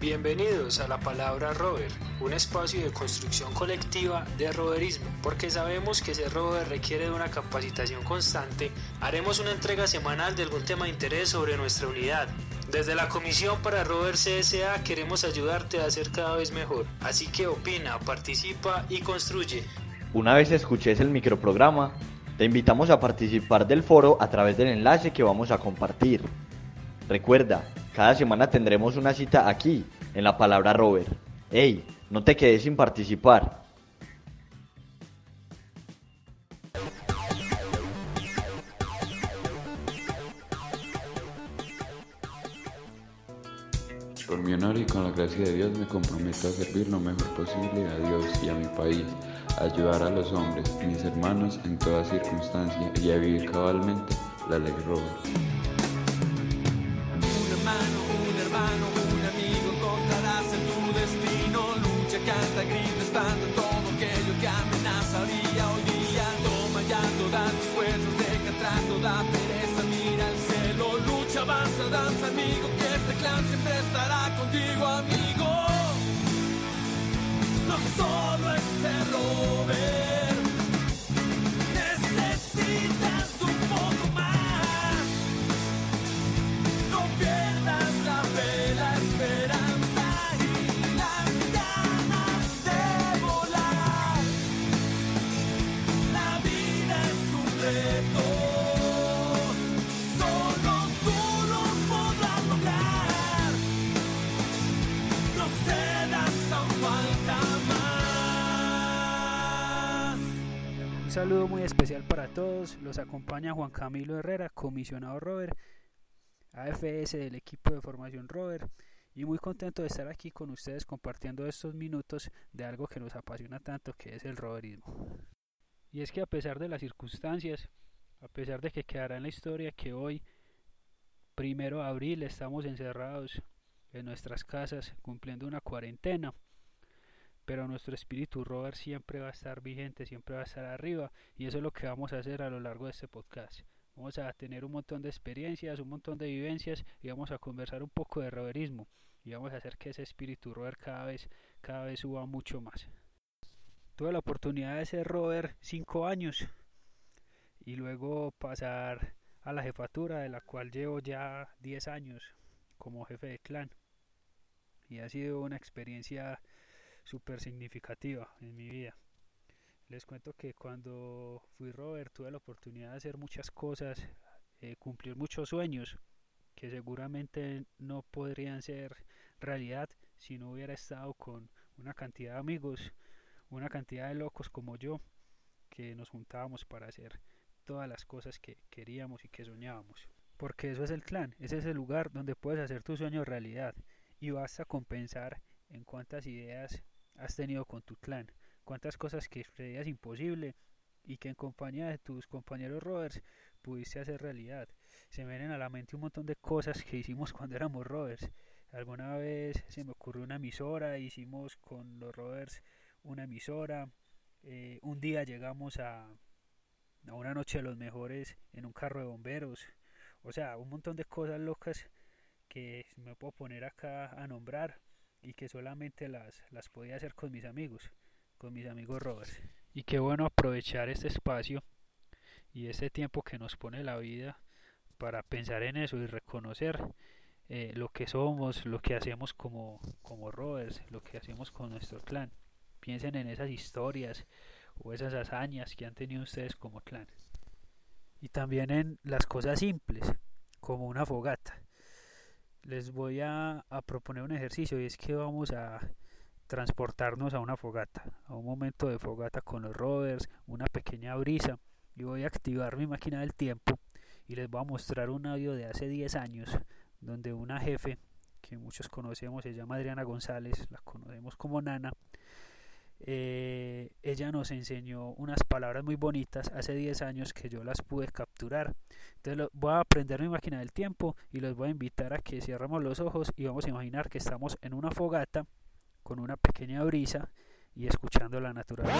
Bienvenidos a la palabra rover, un espacio de construcción colectiva de roverismo. Porque sabemos que ser rover requiere de una capacitación constante, haremos una entrega semanal de algún tema de interés sobre nuestra unidad. Desde la Comisión para Rover CSA queremos ayudarte a ser cada vez mejor. Así que opina, participa y construye. Una vez escuches el microprograma, te invitamos a participar del foro a través del enlace que vamos a compartir. Recuerda, cada semana tendremos una cita aquí, en la palabra Rover. ¡Ey! No te quedes sin participar. Por mi honor y con la gracia de Dios me comprometo a servir lo mejor posible a Dios y a mi país, a ayudar a los hombres, mis hermanos en toda circunstancia y a vivir cabalmente la ley Rover. Saludo muy especial para todos. Los acompaña Juan Camilo Herrera, comisionado Rover, AFS del equipo de formación Rover. Y muy contento de estar aquí con ustedes compartiendo estos minutos de algo que nos apasiona tanto, que es el roverismo. Y es que a pesar de las circunstancias, a pesar de que quedará en la historia que hoy, primero de abril, estamos encerrados en nuestras casas cumpliendo una cuarentena, pero nuestro espíritu rover siempre va a estar vigente, siempre va a estar arriba y eso es lo que vamos a hacer a lo largo de este podcast. Vamos a tener un montón de experiencias, un montón de vivencias y vamos a conversar un poco de roverismo y vamos a hacer que ese espíritu rover cada vez, cada vez suba mucho más. Tuve la oportunidad de ser rover cinco años y luego pasar a la jefatura de la cual llevo ya 10 años como jefe de clan y ha sido una experiencia súper significativa en mi vida. Les cuento que cuando fui Robert tuve la oportunidad de hacer muchas cosas, eh, cumplir muchos sueños que seguramente no podrían ser realidad si no hubiera estado con una cantidad de amigos, una cantidad de locos como yo, que nos juntábamos para hacer todas las cosas que queríamos y que soñábamos. Porque eso es el clan, ese es el lugar donde puedes hacer tu sueño realidad y basta con pensar en cuántas ideas has tenido con tu clan, cuántas cosas que creías imposible y que en compañía de tus compañeros rovers pudiste hacer realidad. Se me vienen a la mente un montón de cosas que hicimos cuando éramos rovers. Alguna vez se me ocurrió una emisora, hicimos con los rovers una emisora. Eh, un día llegamos a, a una noche de los mejores en un carro de bomberos. O sea, un montón de cosas locas que me puedo poner acá a nombrar y que solamente las, las podía hacer con mis amigos, con mis amigos Robert. Y qué bueno aprovechar este espacio y este tiempo que nos pone la vida para pensar en eso y reconocer eh, lo que somos, lo que hacemos como, como Rovers, lo que hacemos con nuestro clan. Piensen en esas historias o esas hazañas que han tenido ustedes como clan. Y también en las cosas simples, como una fogata les voy a, proponer un ejercicio y es que vamos a transportarnos a una fogata, a un momento de fogata con los rovers, una pequeña brisa y voy a activar mi máquina del tiempo y les voy a mostrar un audio de hace 10 años donde una jefe que muchos conocemos se llama Adriana González, la conocemos como Nana, eh, ella nos enseñó unas palabras muy bonitas hace 10 años que yo las pude capturar. Entonces voy a aprender mi máquina del tiempo y los voy a invitar a que cierremos los ojos y vamos a imaginar que estamos en una fogata con una pequeña brisa y escuchando la naturaleza.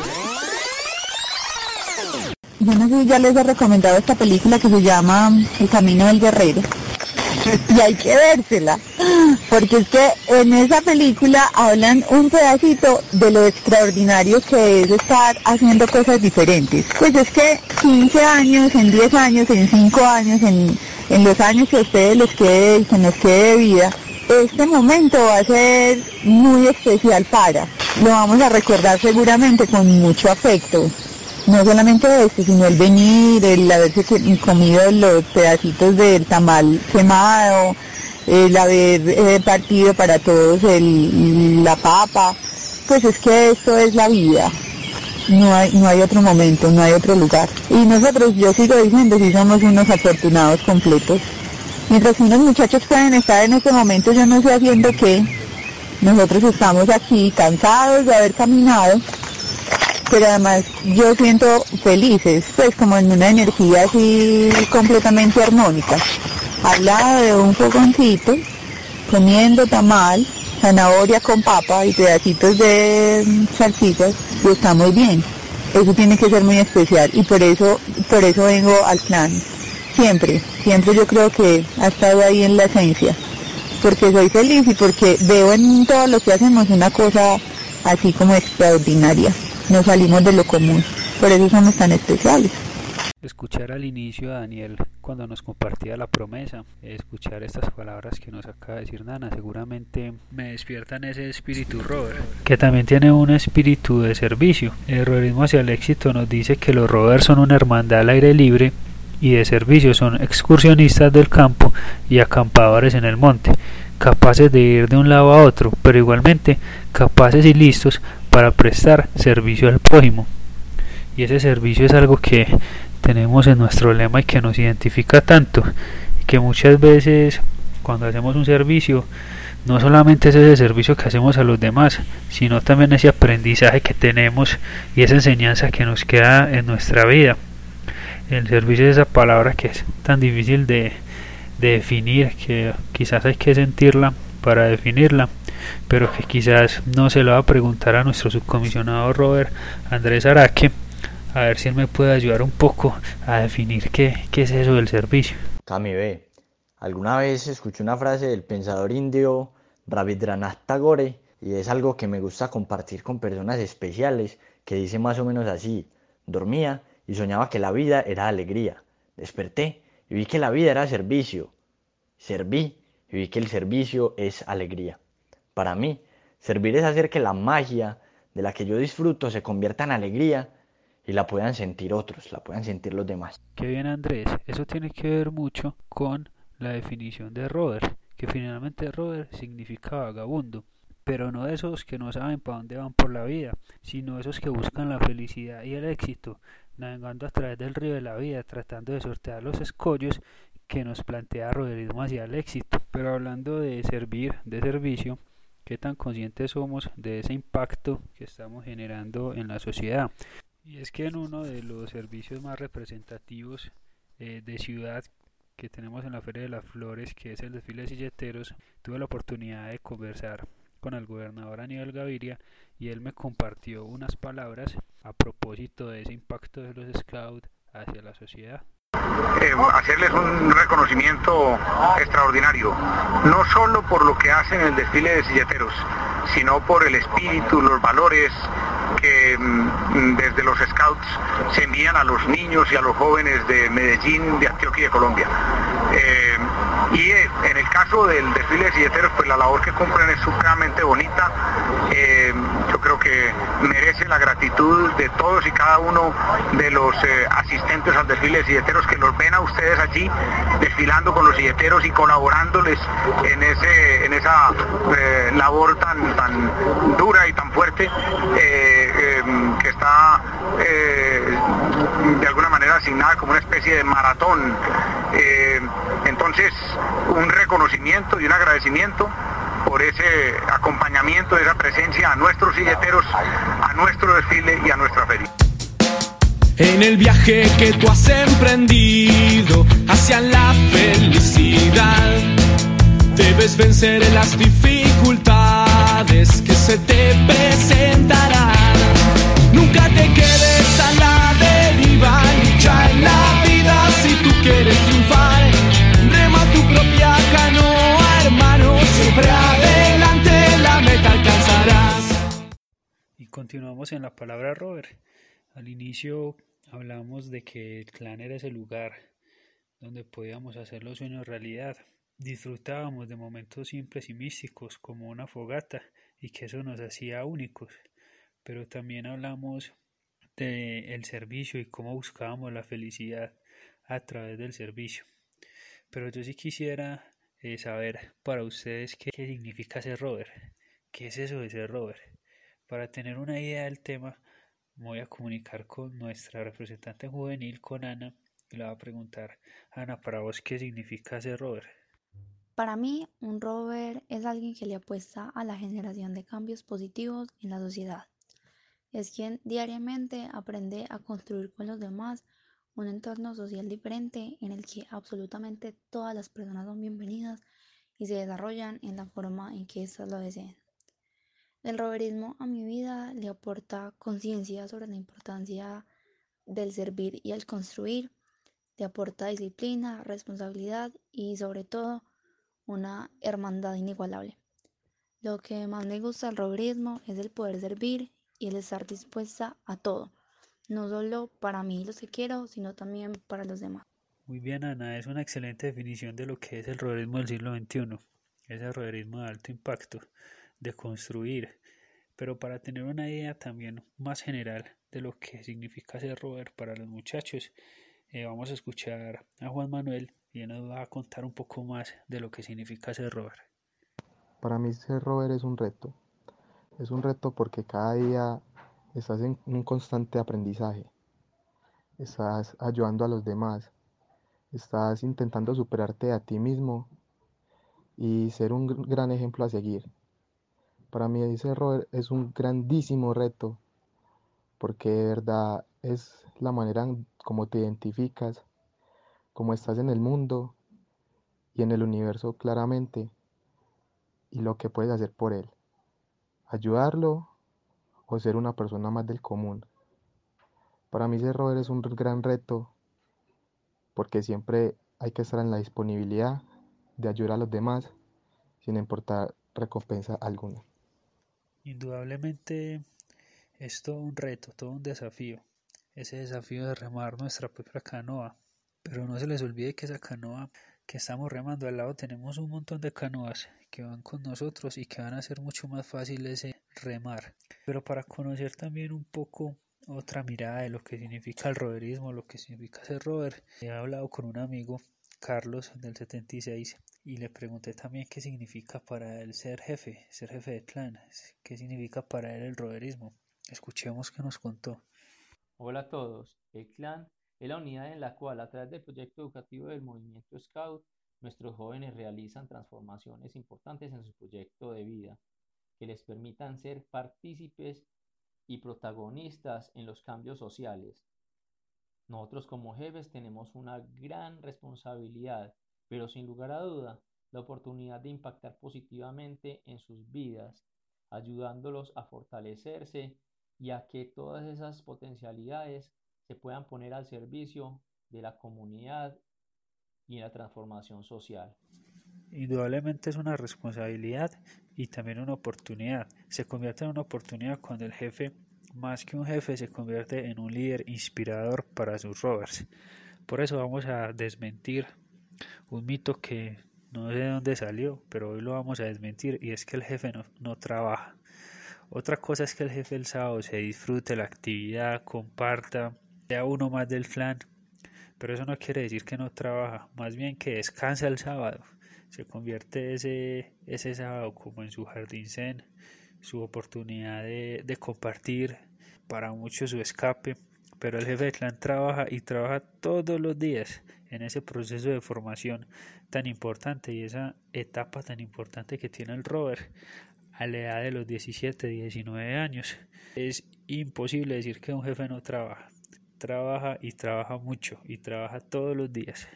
Bueno, ya les he recomendado esta película que se llama El Camino del Guerrero. y hay que vérsela. Porque es que en esa película hablan un pedacito de lo extraordinario que es estar haciendo cosas diferentes. Pues es que 15 años, en 10 años, en 5 años, en, en los años que a ustedes les quede, que nos quede de vida, este momento va a ser muy especial para. Lo vamos a recordar seguramente con mucho afecto. No solamente este, sino el venir, el haberse comido los pedacitos del tamal quemado, el haber eh, partido para todos el, la papa. Pues es que esto es la vida. No hay, no hay otro momento, no hay otro lugar. Y nosotros, yo sigo diciendo, si somos unos afortunados completos. Mientras unos muchachos pueden estar en este momento, yo no sé haciendo qué. Nosotros estamos aquí cansados de haber caminado, pero además yo siento felices, pues como en una energía así completamente armónica. Al lado de un fogoncito, comiendo tamal, zanahoria con papa y pedacitos de salsitas, y está muy bien. Eso tiene que ser muy especial y por eso, por eso vengo al clan siempre, siempre yo creo que ha estado ahí en la esencia, porque soy feliz y porque veo en todo lo que hacemos una cosa así como extraordinaria, nos salimos de lo común, por eso somos tan especiales. Escuchar al inicio a Daniel cuando nos compartía la promesa, escuchar estas palabras que nos acaba de decir Nana, seguramente me despiertan ese espíritu rover, que también tiene un espíritu de servicio. El roverismo hacia el éxito nos dice que los rovers son una hermandad al aire libre y de servicio son excursionistas del campo y acampadores en el monte, capaces de ir de un lado a otro, pero igualmente capaces y listos para prestar servicio al prójimo. Y ese servicio es algo que tenemos en nuestro lema y que nos identifica tanto, y que muchas veces cuando hacemos un servicio, no solamente es ese servicio que hacemos a los demás, sino también ese aprendizaje que tenemos y esa enseñanza que nos queda en nuestra vida. El servicio es esa palabra que es tan difícil de, definir, que quizás hay que sentirla para definirla, pero que quizás no se lo va a preguntar a nuestro subcomisionado Robert Andrés Araque, a ver si él me puede ayudar un poco a definir qué, qué es eso del servicio. Cami B, alguna vez escuché una frase del pensador indio Rabindranath Tagore y es algo que me gusta compartir con personas especiales que dice más o menos así, dormía y soñaba que la vida era alegría. Desperté y vi que la vida era servicio. Serví y vi que el servicio es alegría. Para mí, servir es hacer que la magia de la que yo disfruto se convierta en alegría y la puedan sentir otros, la puedan sentir los demás. Qué bien Andrés, eso tiene que ver mucho con la definición de Robert, que finalmente Robert significa vagabundo, pero no esos que no saben para dónde van por la vida, sino esos que buscan la felicidad y el éxito, navegando a través del río de la vida, tratando de sortear los escollos que nos plantea Roderismo hacia el éxito. Pero hablando de servir, de servicio, ¿qué tan conscientes somos de ese impacto que estamos generando en la sociedad? Y es que en uno de los servicios más representativos eh, de ciudad que tenemos en la Feria de las Flores, que es el desfile de silleteros, tuve la oportunidad de conversar con el gobernador Aníbal Gaviria y él me compartió unas palabras a propósito de ese impacto de los scouts hacia la sociedad. Eh, hacerles un reconocimiento extraordinario, no solo por lo que hacen en el desfile de silleteros, sino por el espíritu, los valores que mm, desde los scouts se envían a los niños y a los jóvenes de Medellín, de Antioquia y de Colombia. Eh, y eh, en el caso del desfile de silleteros, pues la labor que cumplen es supremamente bonita. Eh, yo creo que merece la gratitud de todos y cada uno de los eh, asistentes al desfile de silleteros que los ven a ustedes allí desfilando con los silleteros y colaborándoles en, ese, en esa labor tan, tan dura y tan fuerte que está de alguna manera asignada como una especie de maratón. entonces, un reconocimiento y un agradecimiento por ese acompañamiento, esa presencia a nuestros silleteros, a nuestro desfile y a nuestra feria. En el viaje que tú has emprendido hacia la felicidad, debes vencer las dificultades En la palabra rover. Al inicio hablamos de que el clan era ese lugar donde podíamos hacer los sueños realidad. Disfrutábamos de momentos simples y místicos como una fogata y que eso nos hacía únicos. Pero también hablamos de el servicio y cómo buscábamos la felicidad a través del servicio. Pero yo sí quisiera eh, saber para ustedes qué, qué significa ser rover. ¿Qué es eso de ser rover? Para tener una idea del tema, voy a comunicar con nuestra representante juvenil, con Ana, y le voy a preguntar, Ana, para vos, ¿qué significa ser rover? Para mí, un rover es alguien que le apuesta a la generación de cambios positivos en la sociedad. Es quien diariamente aprende a construir con los demás un entorno social diferente en el que absolutamente todas las personas son bienvenidas y se desarrollan en la forma en que éstas lo deseen. El roverismo a mi vida le aporta conciencia sobre la importancia del servir y el construir, le aporta disciplina, responsabilidad y sobre todo una hermandad inigualable. Lo que más me gusta del roverismo es el poder servir y el estar dispuesta a todo, no solo para mí los que quiero, sino también para los demás. Muy bien, Ana, es una excelente definición de lo que es el roverismo del siglo XXI, ese roverismo de alto impacto, de construir, pero para tener una idea también más general de lo que significa ser rover para los muchachos, eh, vamos a escuchar a Juan Manuel y él nos va a contar un poco más de lo que significa ser rover. Para mí ser rover es un reto. Es un reto porque cada día estás en un constante aprendizaje. Estás ayudando a los demás. Estás intentando superarte a ti mismo y ser un gran ejemplo a seguir. Para mí ser rover es un grandísimo reto porque de verdad es la manera como te identificas, cómo estás en el mundo y en el universo claramente y lo que puedes hacer por él. Ayudarlo o ser una persona más del común. Para mí ser rover es un gran reto porque siempre hay que estar en la disponibilidad de ayudar a los demás sin importar recompensa alguna. Indudablemente es todo un reto, todo un desafío, ese desafío de remar nuestra propia canoa. Pero no se les olvide que esa canoa que estamos remando al lado tenemos un montón de canoas que van con nosotros y que van a hacer mucho más fácil ese remar. Pero para conocer también un poco otra mirada de lo que significa el roverismo, lo que significa ser rover, he hablado con un amigo, Carlos, del 76, y le pregunté también qué significa para él ser jefe, ser jefe de clan, qué significa para él el roverismo. Escuchemos qué nos contó. Hola a todos. El clan es la unidad en la cual, a través del proyecto educativo del movimiento Scout, nuestros jóvenes realizan transformaciones importantes en su proyecto de vida, que les permitan ser partícipes y protagonistas en los cambios sociales. Nosotros como jefes tenemos una gran responsabilidad, pero sin lugar a duda, la oportunidad de impactar positivamente en sus vidas, ayudándolos a fortalecerse y a que todas esas potencialidades se puedan poner al servicio de la comunidad y la transformación social. Indudablemente es una responsabilidad y también una oportunidad. Se convierte en una oportunidad cuando el jefe, más que un jefe, se convierte en un líder inspirador para sus rovers. Por eso vamos a desmentir un mito que no sé de dónde salió, pero hoy lo vamos a desmentir y es que el jefe no, no trabaja. Otra cosa es que el jefe el sábado se disfrute la actividad, comparta, sea uno más del clan, pero eso no quiere decir que no trabaja, más bien que descansa el sábado. Se convierte ese, ese sábado como en su jardín su oportunidad de, de compartir, para muchos su escape, pero el jefe del clan trabaja y trabaja todos los días en ese proceso de formación tan importante y esa etapa tan importante que tiene el rover a la edad de los 17, 19 años. Es imposible decir que un jefe no trabaja. Trabaja y trabaja mucho y trabaja todos los días.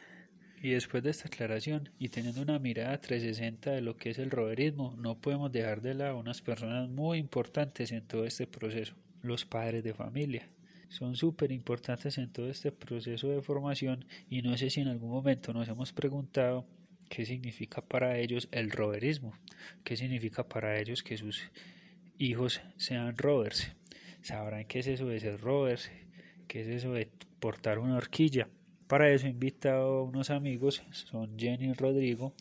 Y después de esta aclaración y teniendo una mirada 360 de lo que es el roverismo, no podemos dejar de lado unas personas muy importantes en todo este proceso, los padres de familia. Son súper importantes en todo este proceso de formación y no sé si en algún momento nos hemos preguntado qué significa para ellos el roverismo, qué significa para ellos que sus hijos sean rovers. sabrán qué es eso de ser rovers, qué es eso de portar una horquilla. Para eso he invitado a unos amigos, son Jenny y Rodrigo.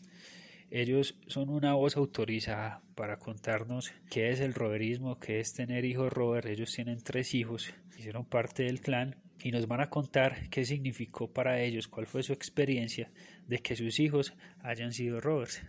Ellos son una voz autorizada para contarnos qué es el roverismo, qué es tener hijos rover. Ellos tienen tres hijos, hicieron parte del clan y nos van a contar qué significó para ellos, cuál fue su experiencia de que sus hijos hayan sido rovers.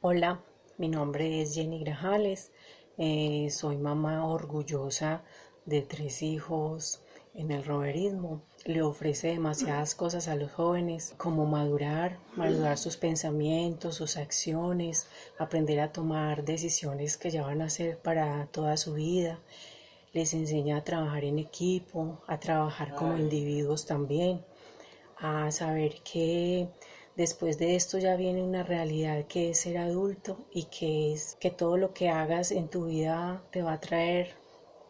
Hola, mi nombre es Jenny Grajales, eh, soy mamá orgullosa de tres hijos en el roverismo. Le ofrece demasiadas cosas a los jóvenes, como madurar, madurar sus pensamientos, sus acciones, aprender a tomar decisiones que ya van a ser para toda su vida. Les enseña a trabajar en equipo, a trabajar como individuos también, a saber que después de esto ya viene una realidad que es ser adulto y que es que todo lo que hagas en tu vida te va a traer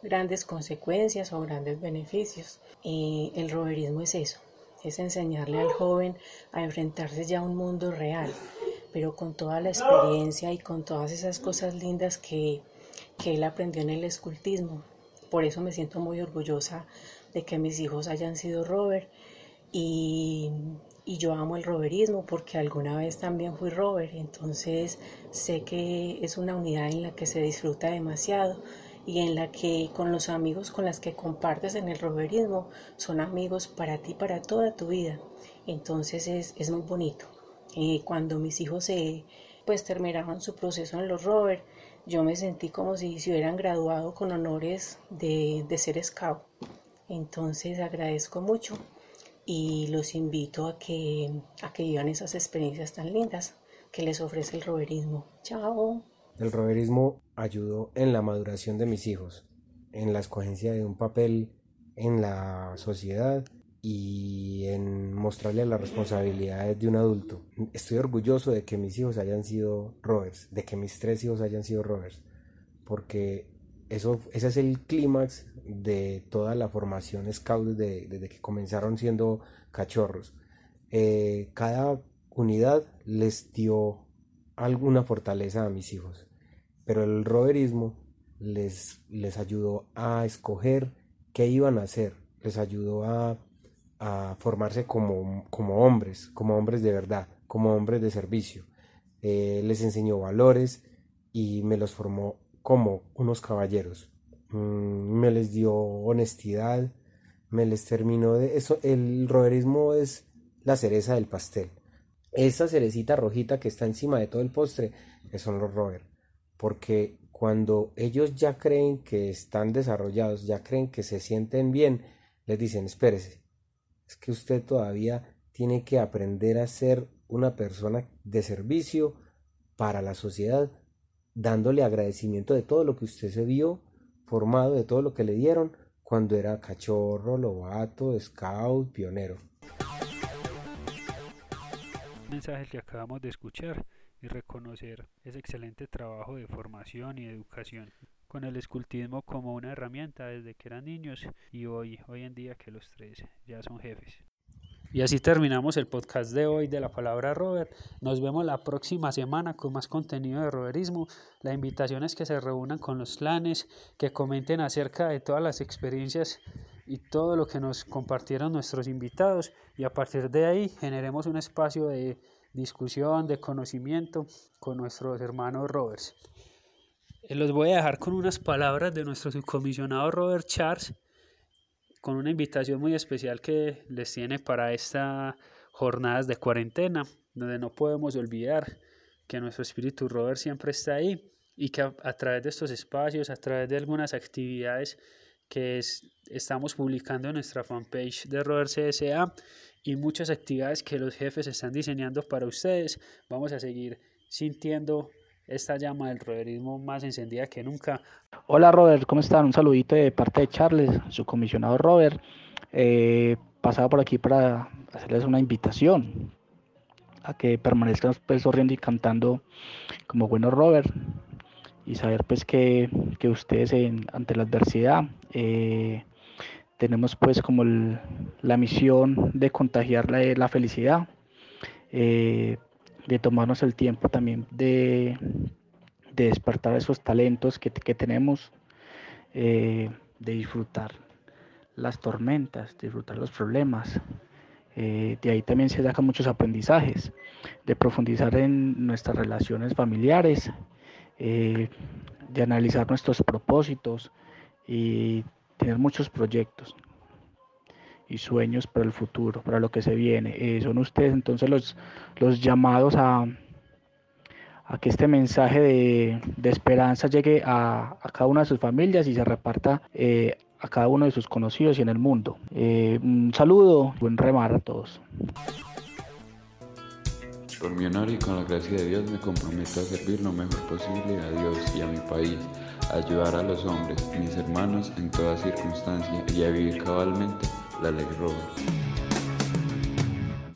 grandes consecuencias o grandes beneficios. Y el roverismo es eso, es enseñarle al joven a enfrentarse ya a un mundo real, pero con toda la experiencia y con todas esas cosas lindas que, que él aprendió en el escultismo. Por eso me siento muy orgullosa de que mis hijos hayan sido rover y, y yo amo el roverismo porque alguna vez también fui rover, entonces sé que es una unidad en la que se disfruta demasiado y en la que con los amigos con las que compartes en el roverismo son amigos para ti, para toda tu vida. Entonces es, es muy bonito. Eh, cuando mis hijos se, pues terminaron su proceso en los rover, yo me sentí como si se hubieran graduado con honores de, de ser scout. Entonces agradezco mucho y los invito a que, a que vivan esas experiencias tan lindas que les ofrece el roverismo. Chao. El roverismo ayudó en la maduración de mis hijos, en la escogencia de un papel en la sociedad y en mostrarle las responsabilidades de un adulto. Estoy orgulloso de que mis hijos hayan sido rovers, de que mis tres hijos hayan sido rovers, porque eso, ese es el clímax de toda la formación scout desde, que comenzaron siendo cachorros. Eh, cada unidad les dio alguna fortaleza a mis hijos, pero el roverismo les, les ayudó a escoger qué iban a hacer, les ayudó a, a formarse como, como, hombres, como hombres de verdad, como hombres de servicio. Eh, les enseñó valores y me los formó como unos caballeros. Mm, me les dio honestidad, me les terminó de eso. El roverismo es la cereza del pastel. Esa cerecita rojita que está encima de todo el postre, que son los rover. Porque cuando ellos ya creen que están desarrollados, ya creen que se sienten bien, les dicen, espérese, es que usted todavía tiene que aprender a ser una persona de servicio para la sociedad, dándole agradecimiento de todo lo que usted se vio formado, de todo lo que le dieron cuando era cachorro, lobato, scout, pionero mensaje que acabamos de escuchar y reconocer ese excelente trabajo de formación y educación con el escultismo como una herramienta desde que eran niños y hoy, hoy en día que los tres ya son jefes. Y así terminamos el podcast de hoy de la palabra Robert. Nos vemos la próxima semana con más contenido de roverismo. La invitación es que se reúnan con los clanes, que comenten acerca de todas las experiencias y todo lo que nos compartieron nuestros invitados y a partir de ahí generemos un espacio de discusión, de conocimiento con nuestros hermanos Roberts. Eh, los voy a dejar con unas palabras de nuestro subcomisionado Robert Charles, con una invitación muy especial que les tiene para estas jornadas de cuarentena, donde no podemos olvidar que nuestro espíritu Robert siempre está ahí y que a, a través de estos espacios, a través de algunas actividades que es, estamos publicando en nuestra fanpage de Robert CSA y muchas actividades que los jefes están diseñando para ustedes. Vamos a seguir sintiendo esta llama del roverismo más encendida que nunca. Hola Robert, ¿cómo están? Un saludito de parte de Charles, su comisionado Robert. Eh, pasaba por aquí para hacerles una invitación a que permanezcan pues, sonriendo y cantando como bueno Robert y saber pues que, que ustedes ante la adversidad eh, tenemos pues como la misión de contagiar la, felicidad, eh, de tomarnos el tiempo también de, de despertar esos talentos que, que tenemos eh, de disfrutar las tormentas, disfrutar los problemas. De ahí también se sacan muchos aprendizajes, de profundizar en nuestras relaciones familiares, eh, de analizar nuestros propósitos y tener muchos proyectos y sueños para el futuro, para lo que se viene. Eh, son ustedes entonces los, los llamados a, que este mensaje de, de esperanza llegue a, cada una de sus familias y se reparta eh, a cada uno de sus conocidos y en el mundo. Un saludo, buen remar a todos. Por mi honor y con la gracia de Dios me comprometo a servir lo mejor posible a Dios y a mi país, a ayudar a los hombres, mis hermanos en toda circunstancia y a vivir cabalmente la ley Robert.